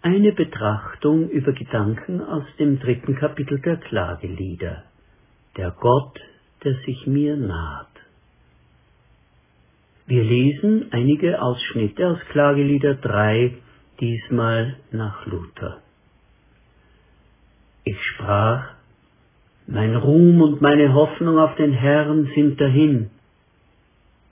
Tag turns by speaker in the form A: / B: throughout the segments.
A: Eine Betrachtung über Gedanken aus dem dritten Kapitel der Klagelieder. Der Gott, der sich mir naht. Wir lesen einige Ausschnitte aus Klagelieder 3, diesmal nach Luther. Ich sprach, mein Ruhm und meine Hoffnung auf den Herrn sind dahin.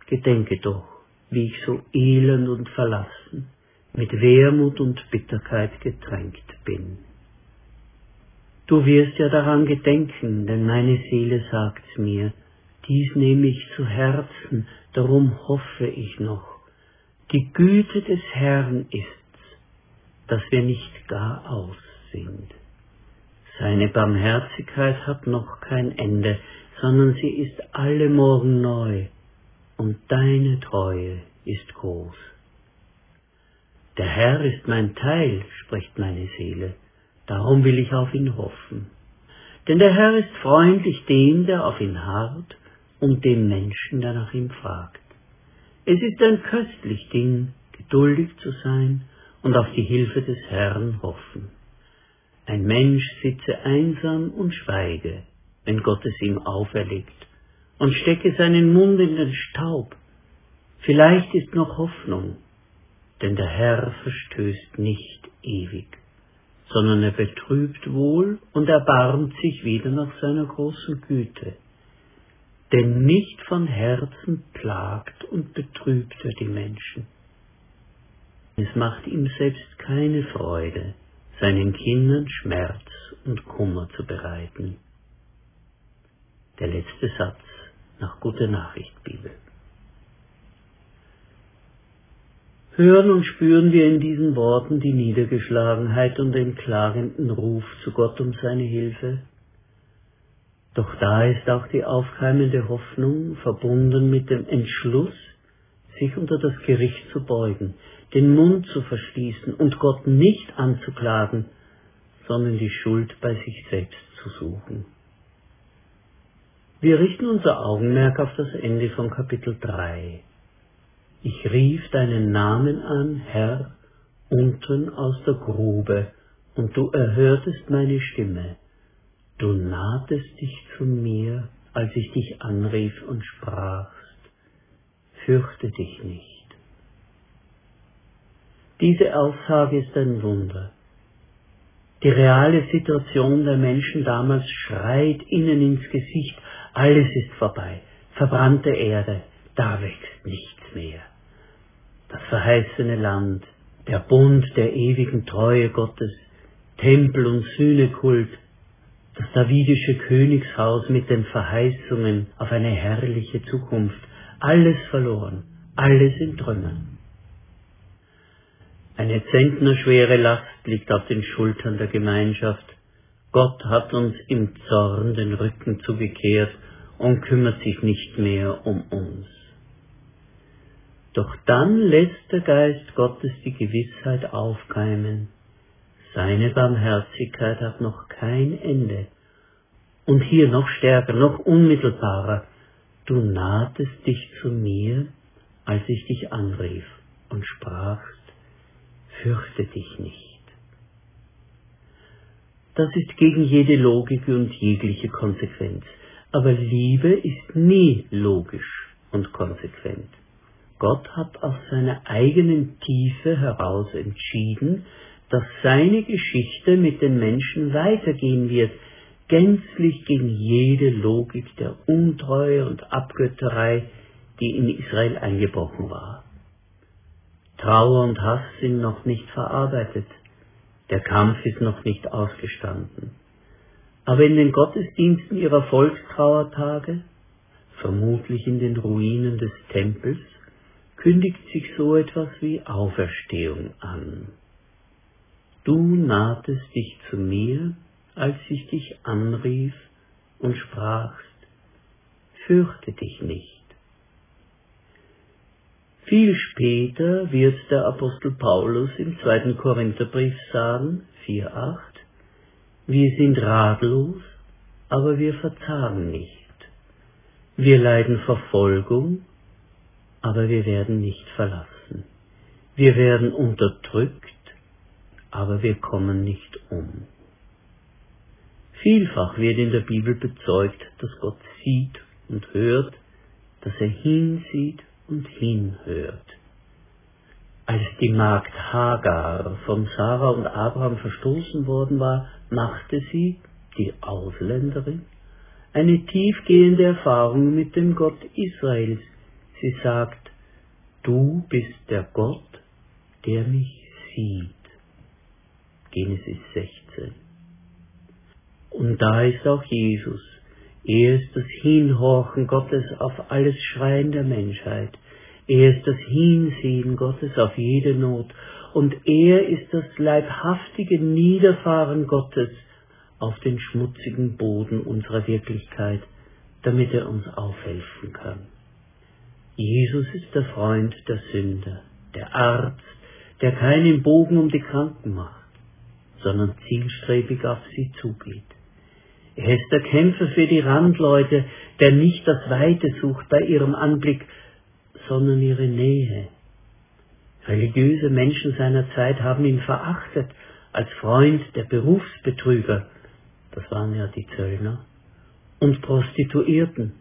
A: Gedenke doch, wie ich so elend und verlassen, mit Wermut und Bitterkeit getränkt bin. Du wirst ja daran gedenken, denn meine Seele sagt's mir, dies nehme ich zu Herzen, darum hoffe ich noch. Die Güte des Herrn ist's, dass wir nicht gar aus sind. Seine Barmherzigkeit hat noch kein Ende, sondern sie ist alle Morgen neu, und deine Treue ist groß. Der Herr ist mein Teil, spricht meine Seele, darum will ich auf ihn hoffen. Denn der Herr ist freundlich dem, der auf ihn harrt, und dem Menschen, der nach ihm fragt. Es ist ein köstlich Ding, geduldig zu sein und auf die Hilfe des Herrn hoffen. Ein Mensch sitze einsam und schweige, wenn Gott es ihm auferlegt, und stecke seinen Mund in den Staub. Vielleicht ist noch Hoffnung, denn der Herr verstößt nicht ewig, sondern er betrübt wohl und erbarmt sich wieder nach seiner großen Güte. Denn nicht von Herzen plagt und betrübt er die Menschen. Es macht ihm selbst keine Freude, seinen Kindern Schmerz und Kummer zu bereiten. Der letzte Satz nach Gute Nachricht Bibel. Hören und spüren wir in diesen Worten die Niedergeschlagenheit und den klagenden Ruf zu Gott um seine Hilfe? Doch da ist auch die aufkeimende Hoffnung verbunden mit dem Entschluss, sich unter das Gericht zu beugen, den Mund zu verschließen und Gott nicht anzuklagen, sondern die Schuld bei sich selbst zu suchen. Wir richten unser Augenmerk auf das Ende von Kapitel 3. Ich rief deinen Namen an, Herr, unten aus der Grube, und du erhörtest meine Stimme. Du nahtest dich zu mir, als ich dich anrief und sprachst, fürchte dich nicht. Diese Aussage ist ein Wunder. Die reale Situation der Menschen damals schreit ihnen ins Gesicht, alles ist vorbei, verbrannte Erde, da wächst verheißene Land, der Bund der ewigen Treue Gottes, Tempel und Sühnekult, das davidische Königshaus mit den Verheißungen auf eine herrliche Zukunft, alles verloren, alles in Trümmern. Eine zentnerschwere Last liegt auf den Schultern der Gemeinschaft. Gott hat uns im Zorn den Rücken zugekehrt und kümmert sich nicht mehr um uns. Doch dann lässt der Geist Gottes die Gewissheit aufkeimen, seine Barmherzigkeit hat noch kein Ende. Und hier noch stärker, noch unmittelbarer, du nahtest dich zu mir, als ich dich anrief und sprachst, fürchte dich nicht. Das ist gegen jede Logik und jegliche Konsequenz. Aber Liebe ist nie logisch und konsequent. Gott hat aus seiner eigenen Tiefe heraus entschieden, dass seine Geschichte mit den Menschen weitergehen wird, gänzlich gegen jede Logik der Untreue und Abgötterei, die in Israel eingebrochen war. Trauer und Hass sind noch nicht verarbeitet, der Kampf ist noch nicht ausgestanden. Aber in den Gottesdiensten ihrer Volkstrauertage, vermutlich in den Ruinen des Tempels, kündigt sich so etwas wie Auferstehung an. Du nahtest dich zu mir, als ich dich anrief und sprachst, fürchte dich nicht. Viel später wird der Apostel Paulus im zweiten Korintherbrief sagen, 4.8, wir sind ratlos, aber wir verzagen nicht. Wir leiden Verfolgung, aber wir werden nicht verlassen. Wir werden unterdrückt, aber wir kommen nicht um. Vielfach wird in der Bibel bezeugt, dass Gott sieht und hört, dass er hinsieht und hinhört. Als die Magd Hagar von Sarah und Abraham verstoßen worden war, machte sie, die Ausländerin, eine tiefgehende Erfahrung mit dem Gott Israels. Sie sagt, du bist der Gott, der mich sieht. Genesis 16. Und da ist auch Jesus. Er ist das Hinhorchen Gottes auf alles Schreien der Menschheit. Er ist das Hinsehen Gottes auf jede Not. Und er ist das leibhaftige Niederfahren Gottes auf den schmutzigen Boden unserer Wirklichkeit, damit er uns aufhelfen kann. Jesus ist der Freund der Sünder, der Arzt, der keinen Bogen um die Kranken macht, sondern zielstrebig auf sie zugeht. Er ist der Kämpfer für die Randleute, der nicht das Weite sucht bei ihrem Anblick, sondern ihre Nähe. Religiöse Menschen seiner Zeit haben ihn verachtet als Freund der Berufsbetrüger, das waren ja die Zöllner, und Prostituierten.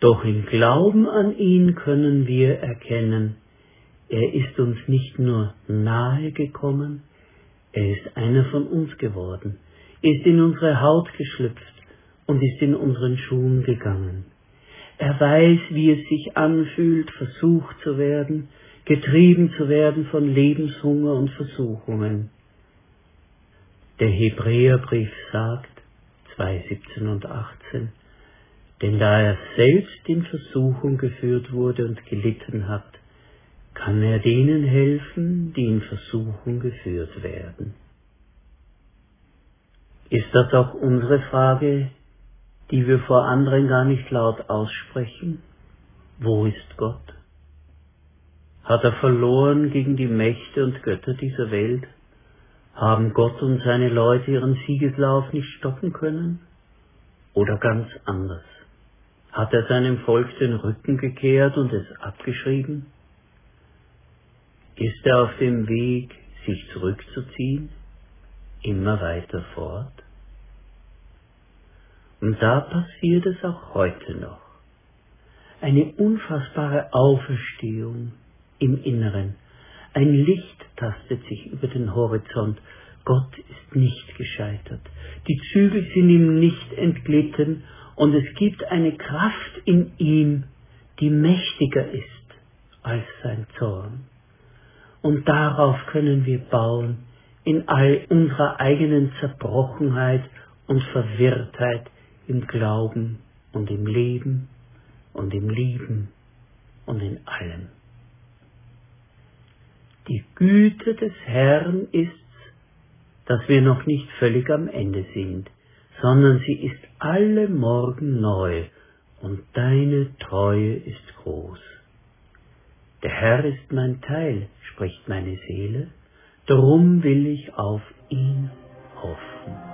A: Doch im Glauben an ihn können wir erkennen, er ist uns nicht nur nahe gekommen, er ist einer von uns geworden, ist in unsere Haut geschlüpft und ist in unseren Schuhen gegangen. Er weiß, wie es sich anfühlt, versucht zu werden, getrieben zu werden von Lebenshunger und Versuchungen. Der Hebräerbrief sagt, 2, 17 und 18, denn da er selbst in Versuchung geführt wurde und gelitten hat, kann er denen helfen, die in Versuchung geführt werden. Ist das auch unsere Frage, die wir vor anderen gar nicht laut aussprechen? Wo ist Gott? Hat er verloren gegen die Mächte und Götter dieser Welt? Haben Gott und seine Leute ihren Siegeslauf nicht stoppen können? Oder ganz anders? Hat er seinem Volk den Rücken gekehrt und es abgeschrieben? Ist er auf dem Weg, sich zurückzuziehen, immer weiter fort? Und da passiert es auch heute noch. Eine unfassbare Auferstehung im Inneren, ein Licht tastet sich über den Horizont. Gott ist nicht gescheitert. Die Zügel sind ihm nicht entglitten und es gibt eine Kraft in ihm, die mächtiger ist als sein Zorn. Und darauf können wir bauen in all unserer eigenen Zerbrochenheit und Verwirrtheit im Glauben und im Leben und im Lieben und in allem. Die Güte des Herrn ist's, dass wir noch nicht völlig am Ende sind, sondern sie ist alle Morgen neu und deine Treue ist groß. Der Herr ist mein Teil, spricht meine Seele, darum will ich auf ihn hoffen.